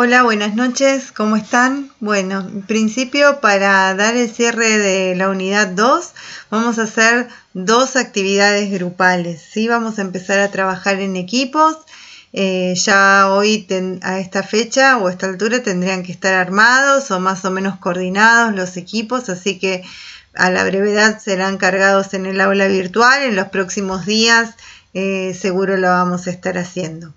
Hola, buenas noches, ¿cómo están? Bueno, en principio para dar el cierre de la unidad 2 vamos a hacer dos actividades grupales, ¿sí? Vamos a empezar a trabajar en equipos, eh, ya hoy a esta fecha o a esta altura tendrían que estar armados o más o menos coordinados los equipos, así que a la brevedad serán cargados en el aula virtual, en los próximos días eh, seguro lo vamos a estar haciendo.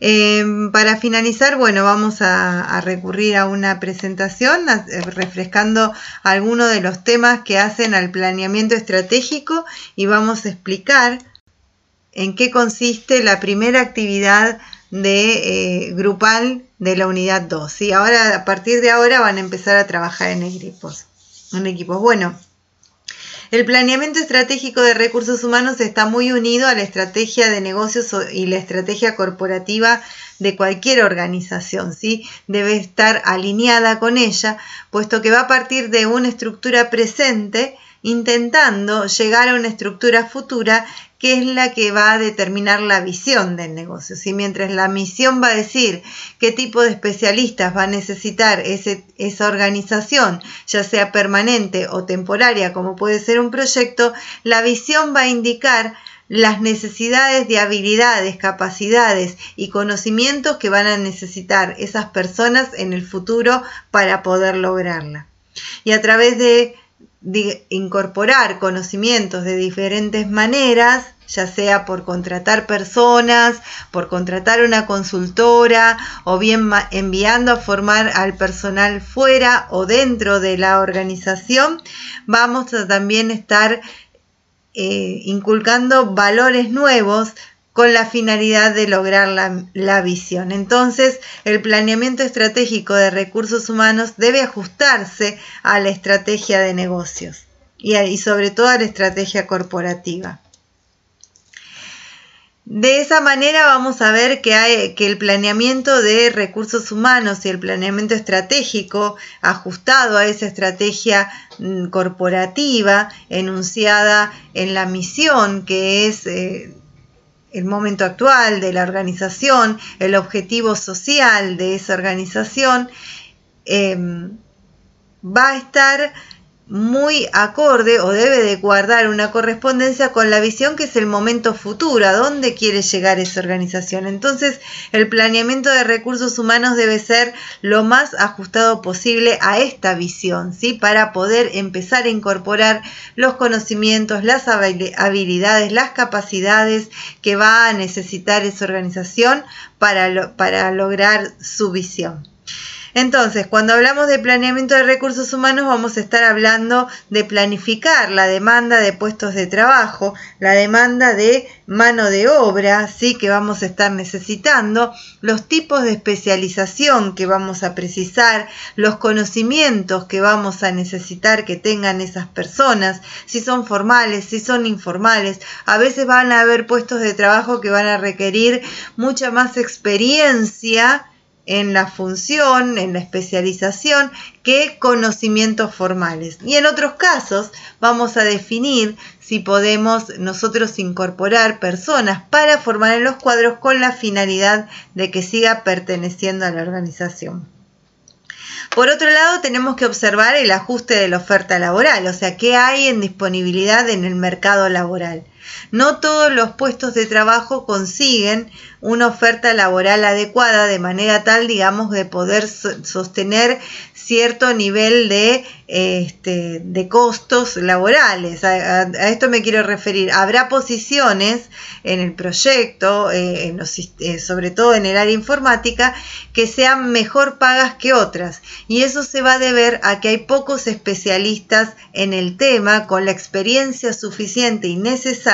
Em, para finalizar, bueno, vamos a, recurrir a una presentación eh, refrescando algunos de los temas que hacen al planeamiento estratégico y vamos a explicar en qué consiste la primera actividad de eh, grupal de la unidad 2. Y ahora, a partir de ahora, van a empezar a trabajar en equipos. En equipos. Bueno, el planeamiento estratégico de recursos humanos está muy unido a la estrategia de negocios y la estrategia corporativa de cualquier organización, ¿sí? Debe estar alineada con ella, puesto que va a partir de una estructura presente intentando llegar a una estructura futura que es la que va a determinar la visión del negocio. Si mientras la misión va a decir qué tipo de especialistas va a necesitar esa organización, ya sea permanente o temporaria, como puede ser un proyecto, la visión va a indicar las necesidades de habilidades, capacidades y conocimientos que van a necesitar esas personas en el futuro para poder lograrla. Y a través de incorporar conocimientos de diferentes maneras, ya sea por contratar personas, por contratar una consultora o bien enviando a formar al personal fuera o dentro de la organización, vamos a también estar eh, inculcando valores nuevos con la finalidad de lograr la, visión. Entonces, el planeamiento estratégico de recursos humanos debe ajustarse a la estrategia de negocios y, sobre todo a la estrategia corporativa. De esa manera vamos a ver que, hay, que el planeamiento de recursos humanos y el planeamiento estratégico ajustado a esa estrategia mm, corporativa enunciada en la misión que es eh, el momento actual de la organización, el objetivo social de esa organización, em, va a estar muy acorde o debe de guardar una correspondencia con la visión que es el momento futuro, a dónde quiere llegar esa organización. Entonces, el planeamiento de recursos humanos debe ser lo más ajustado posible a esta visión, ¿sí? Para poder empezar a incorporar los conocimientos, las habilidades, las capacidades que va a necesitar esa organización para, para lograr su visión. Entonces, cuando hablamos de planeamiento de recursos humanos, vamos a estar hablando de planificar la demanda de puestos de trabajo, la demanda de mano de obra, sí que vamos a estar necesitando, los tipos de especialización que vamos a precisar, los conocimientos que vamos a necesitar que tengan esas personas, si son formales, si son informales. A veces van a haber puestos de trabajo que van a requerir mucha más experiencia en la función, en la especialización, que conocimientos formales. Y en otros casos vamos a definir si podemos nosotros incorporar personas para formar en los cuadros con la finalidad de que siga perteneciendo a la organización. Por otro lado, tenemos que observar el ajuste de la oferta laboral, o sea, qué hay en disponibilidad en el mercado laboral. No todos los puestos de trabajo consiguen una oferta laboral adecuada de manera tal, digamos, de poder sostener cierto nivel de, este, de costos laborales. A, esto me quiero referir. Habrá posiciones en el proyecto, eh, eh, sobre todo en el área informática, que sean mejor pagas que otras. Y eso se va a deber a que hay pocos especialistas en el tema con la experiencia suficiente y necesaria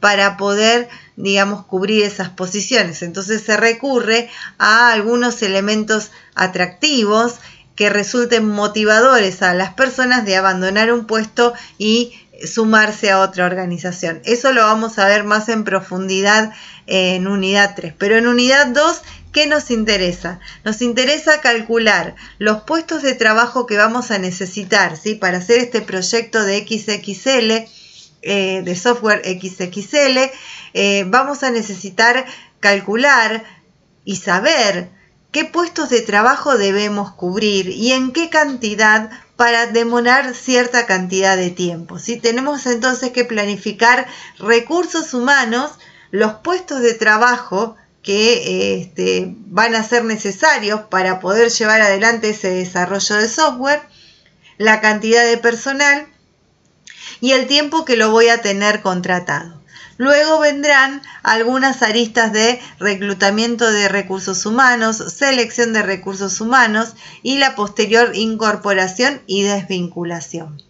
para poder digamos, cubrir esas posiciones. Entonces se recurre a algunos elementos atractivos que resulten motivadores a las personas de abandonar un puesto y sumarse a otra organización. Eso lo vamos a ver más en profundidad en unidad 3. Pero en unidad 2, ¿qué nos interesa? Nos interesa calcular los puestos de trabajo que vamos a necesitar ¿sí? para hacer este proyecto de XXL eh, de software XXL, eh, vamos a necesitar calcular y saber qué puestos de trabajo debemos cubrir y en qué cantidad para demorar cierta cantidad de tiempo. Si tenemos entonces que planificar recursos humanos, los puestos de trabajo que este, van a ser necesarios para poder llevar adelante ese desarrollo de software, la cantidad de personal y el tiempo que lo voy a tener contratado. Luego vendrán algunas aristas de reclutamiento de recursos humanos, selección de recursos humanos y la posterior incorporación y desvinculación.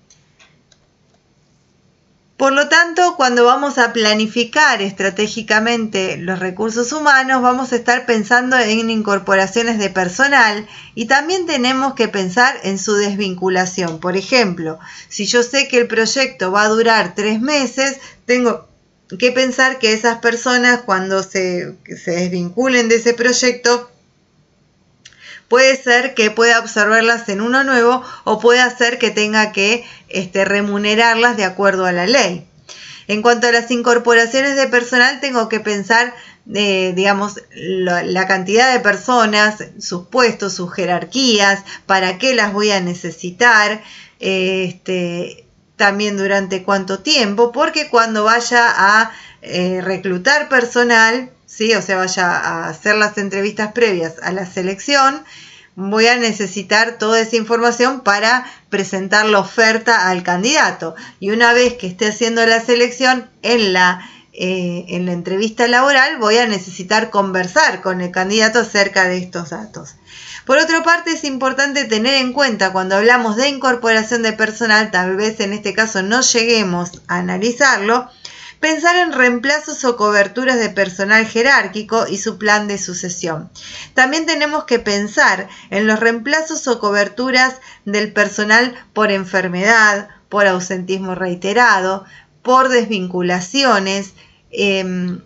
Por lo tanto, cuando vamos a planificar estratégicamente los recursos humanos, vamos a estar pensando en incorporaciones de personal y también tenemos que pensar en su desvinculación. Por ejemplo, si yo sé que el proyecto va a durar tres meses, tengo que pensar que esas personas cuando se, desvinculen de ese proyecto, puede ser que pueda absorberlas en uno nuevo o puede ser que tenga que este, remunerarlas de acuerdo a la ley. En cuanto a las incorporaciones de personal, tengo que pensar, eh, digamos, la, cantidad de personas, sus puestos, sus jerarquías, para qué las voy a necesitar, este, también durante cuánto tiempo, porque cuando vaya a eh, reclutar personal, ¿sí? o sea, vaya a hacer las entrevistas previas a la selección, voy a necesitar toda esa información para presentar la oferta al candidato. Y una vez que esté haciendo la selección en la, eh, en la entrevista laboral, voy a necesitar conversar con el candidato acerca de estos datos. Por otra parte, es importante tener en cuenta cuando hablamos de incorporación de personal, tal vez en este caso no lleguemos a analizarlo, pensar en reemplazos o coberturas de personal jerárquico y su plan de sucesión. También tenemos que pensar en los reemplazos o coberturas del personal por enfermedad, por ausentismo reiterado, por desvinculaciones, em,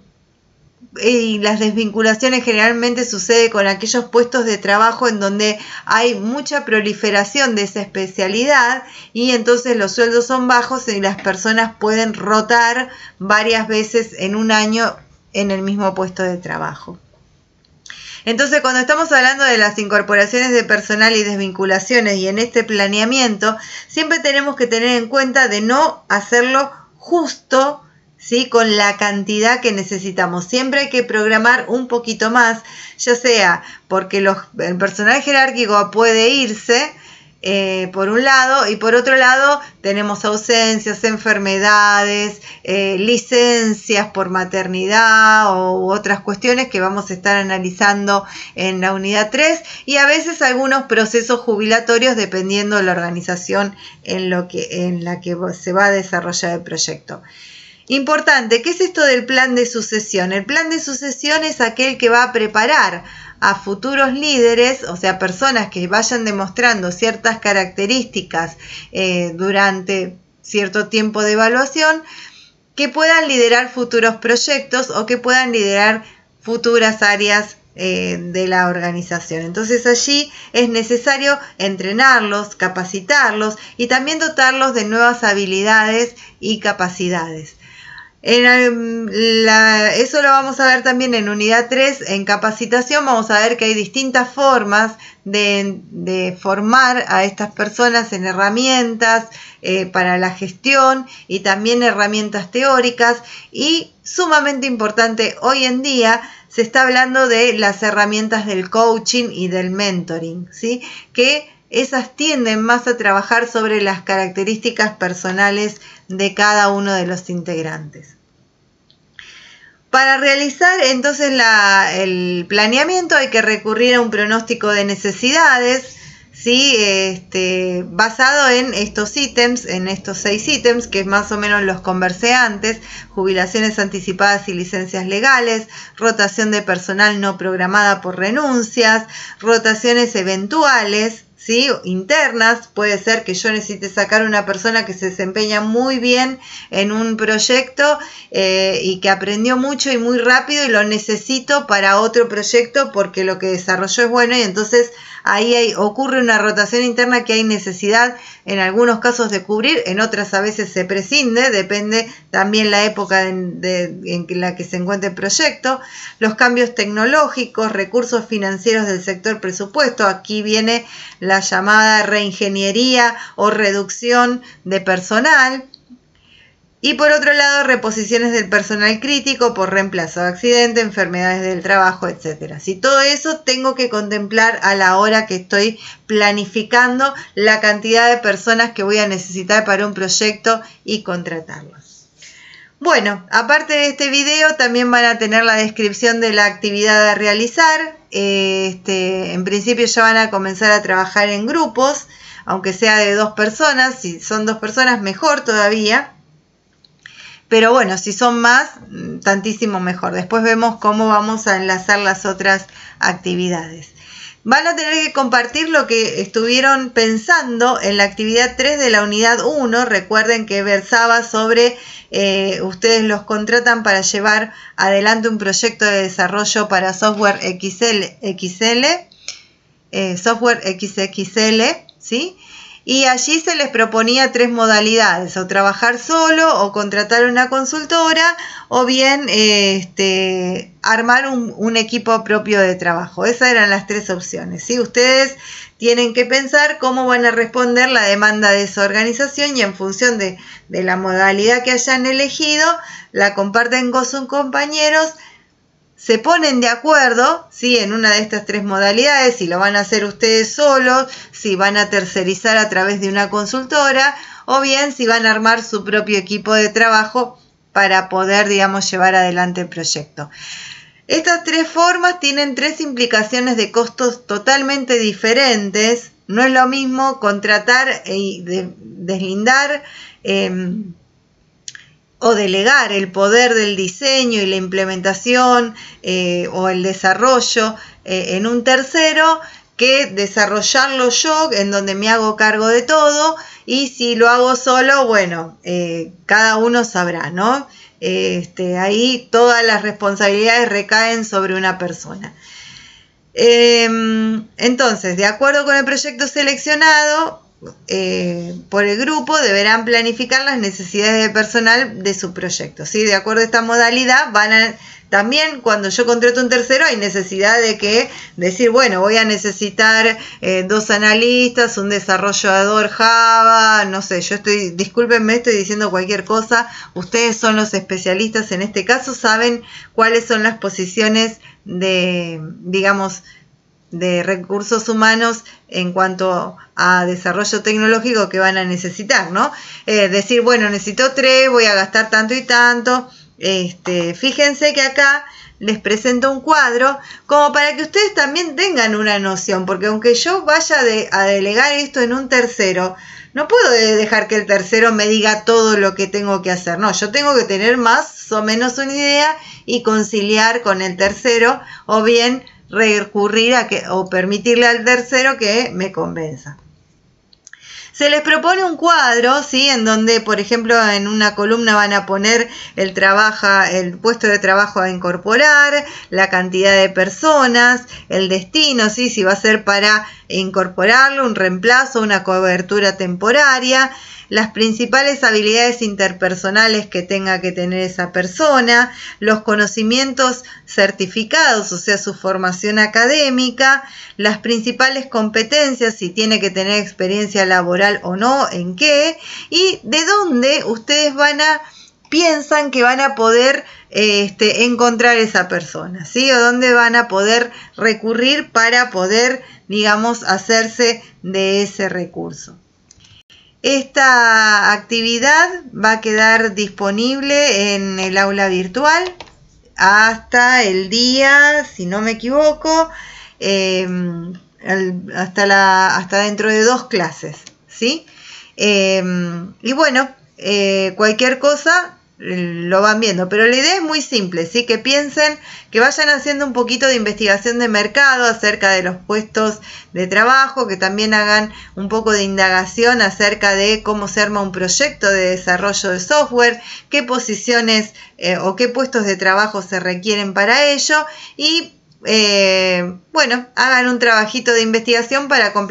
y las desvinculaciones generalmente sucede con aquellos puestos de trabajo en donde hay mucha proliferación de esa especialidad y entonces los sueldos son bajos y las personas pueden rotar varias veces en un año en el mismo puesto de trabajo. Entonces, cuando estamos hablando de las incorporaciones de personal y desvinculaciones y en este planeamiento, siempre tenemos que tener en cuenta de no hacerlo justo ¿sí? con la cantidad que necesitamos. Siempre hay que programar un poquito más, ya sea porque el personal jerárquico puede irse, eh, por un lado, y por otro lado tenemos ausencias, enfermedades, eh, licencias por maternidad u otras cuestiones que vamos a estar analizando en la unidad 3 y a veces algunos procesos jubilatorios dependiendo de la organización en, lo que, en la que se va a desarrollar el proyecto. Importante, ¿qué es esto del plan de sucesión? El plan de sucesión es aquel que va a preparar a futuros líderes, o sea, personas que vayan demostrando ciertas características eh, durante cierto tiempo de evaluación, que puedan liderar futuros proyectos o que puedan liderar futuras áreas eh, de la organización. Entonces allí es necesario entrenarlos, capacitarlos y también dotarlos de nuevas habilidades y capacidades. En eso lo vamos a ver también en unidad 3, en capacitación vamos a ver que hay distintas formas de, formar a estas personas en herramientas eh, para la gestión y también herramientas teóricas y sumamente importante hoy en día se está hablando de las herramientas del coaching y del mentoring, ¿sí? que esas tienden más a trabajar sobre las características personales de cada uno de los integrantes. Para realizar entonces el planeamiento hay que recurrir a un pronóstico de necesidades, ¿sí? Este, basado en estos ítems, en estos seis ítems, que más o menos los conversé antes, jubilaciones anticipadas y licencias legales, rotación de personal no programada por renuncias, rotaciones eventuales, internas. Puede ser que yo necesite sacar una persona que se desempeña muy bien en un proyecto eh, y que aprendió mucho y muy rápido y lo necesito para otro proyecto porque lo que desarrolló es bueno y entonces ahí ocurre una rotación interna que hay necesidad en algunos casos de cubrir, en otras a veces se prescinde, depende también la época en la que se encuentre el proyecto, los cambios tecnológicos, recursos financieros del sector presupuesto, aquí viene la llamada reingeniería o reducción de personal, y por otro lado, reposiciones del personal crítico por reemplazo de accidente, enfermedades del trabajo, etc. Si todo eso tengo que contemplar a la hora que estoy planificando la cantidad de personas que voy a necesitar para un proyecto y contratarlas. Bueno, aparte de este video también van a tener la descripción de la actividad a realizar. Este, en principio ya van a comenzar a trabajar en grupos, aunque sea de dos personas. Si son dos personas, mejor todavía pero bueno, si son más, mm, tantísimo mejor. Después vemos cómo vamos a enlazar las otras actividades. Van a tener que compartir lo que estuvieron pensando en la actividad 3 de la unidad 1. Recuerden que versaba sobre eh, ustedes los contratan para llevar adelante un proyecto de desarrollo para software XL, eh, software XXL, ¿sí? Y allí se les proponía tres modalidades, o trabajar solo, o contratar una consultora, o bien este, armar un, equipo propio de trabajo. Esas eran las tres opciones. ¿sí? Ustedes tienen que pensar cómo van a responder la demanda de esa organización y en función de, de la modalidad que hayan elegido, la comparten con sus compañeros se ponen de acuerdo ¿sí? en una de estas tres modalidades, si lo van a hacer ustedes solos, si van a tercerizar a través de una consultora o bien si van a armar su propio equipo de trabajo para poder, digamos, llevar adelante el proyecto. Estas tres formas tienen tres implicaciones de costos totalmente diferentes. No es lo mismo contratar y deslindar em, o delegar el poder del diseño y la implementación eh, o el desarrollo eh, en un tercero que desarrollarlo yo, en donde me hago cargo de todo, y si lo hago solo, bueno, eh, cada uno sabrá, ¿no? Este, ahí todas las responsabilidades recaen sobre una persona. Em, entonces, de acuerdo con el proyecto seleccionado, eh, por el grupo deberán planificar las necesidades de personal de su proyecto. ¿sí? De acuerdo a esta modalidad, van a, también cuando yo contrato un tercero hay necesidad de que decir, bueno, voy a necesitar eh, dos analistas, un desarrollador Java, no sé, yo estoy, discúlpenme, estoy diciendo cualquier cosa, ustedes son los especialistas en este caso, saben cuáles son las posiciones de, digamos, de recursos humanos en cuanto a desarrollo tecnológico que van a necesitar, ¿no? Eh, decir, bueno, necesito tres, voy a gastar tanto y tanto. Este, fíjense que acá les presento un cuadro como para que ustedes también tengan una noción, porque aunque yo vaya a delegar esto en un tercero, no puedo dejar que el tercero me diga todo lo que tengo que hacer, no, yo tengo que tener más o menos una idea y conciliar con el tercero o bien recurrir a que, o permitirle al tercero que me convenza. Se les propone un cuadro, ¿sí? En donde, por ejemplo, en una columna van a poner el, el puesto de trabajo a incorporar, la cantidad de personas, el destino, ¿sí? Si va a ser para incorporarlo, un reemplazo, una cobertura temporaria, las principales habilidades interpersonales que tenga que tener esa persona, los conocimientos certificados, o sea, su formación académica, las principales competencias, si tiene que tener experiencia laboral o no, en qué, y de dónde ustedes van a piensan que van a poder este, encontrar esa persona, ¿sí? O dónde van a poder recurrir para poder, digamos, hacerse de ese recurso. Esta actividad va a quedar disponible en el aula virtual hasta el día, si no me equivoco, em, hasta, la, hasta dentro de dos clases, ¿sí? Em, y bueno, eh, cualquier cosa, lo van viendo. Pero la idea es muy simple, ¿sí? Que piensen, que vayan haciendo un poquito de investigación de mercado acerca de los puestos de trabajo, que también hagan un poco de indagación acerca de cómo se arma un proyecto de desarrollo de software, qué posiciones eh, o qué puestos de trabajo se requieren para ello y, eh, bueno, hagan un trabajito de investigación para completar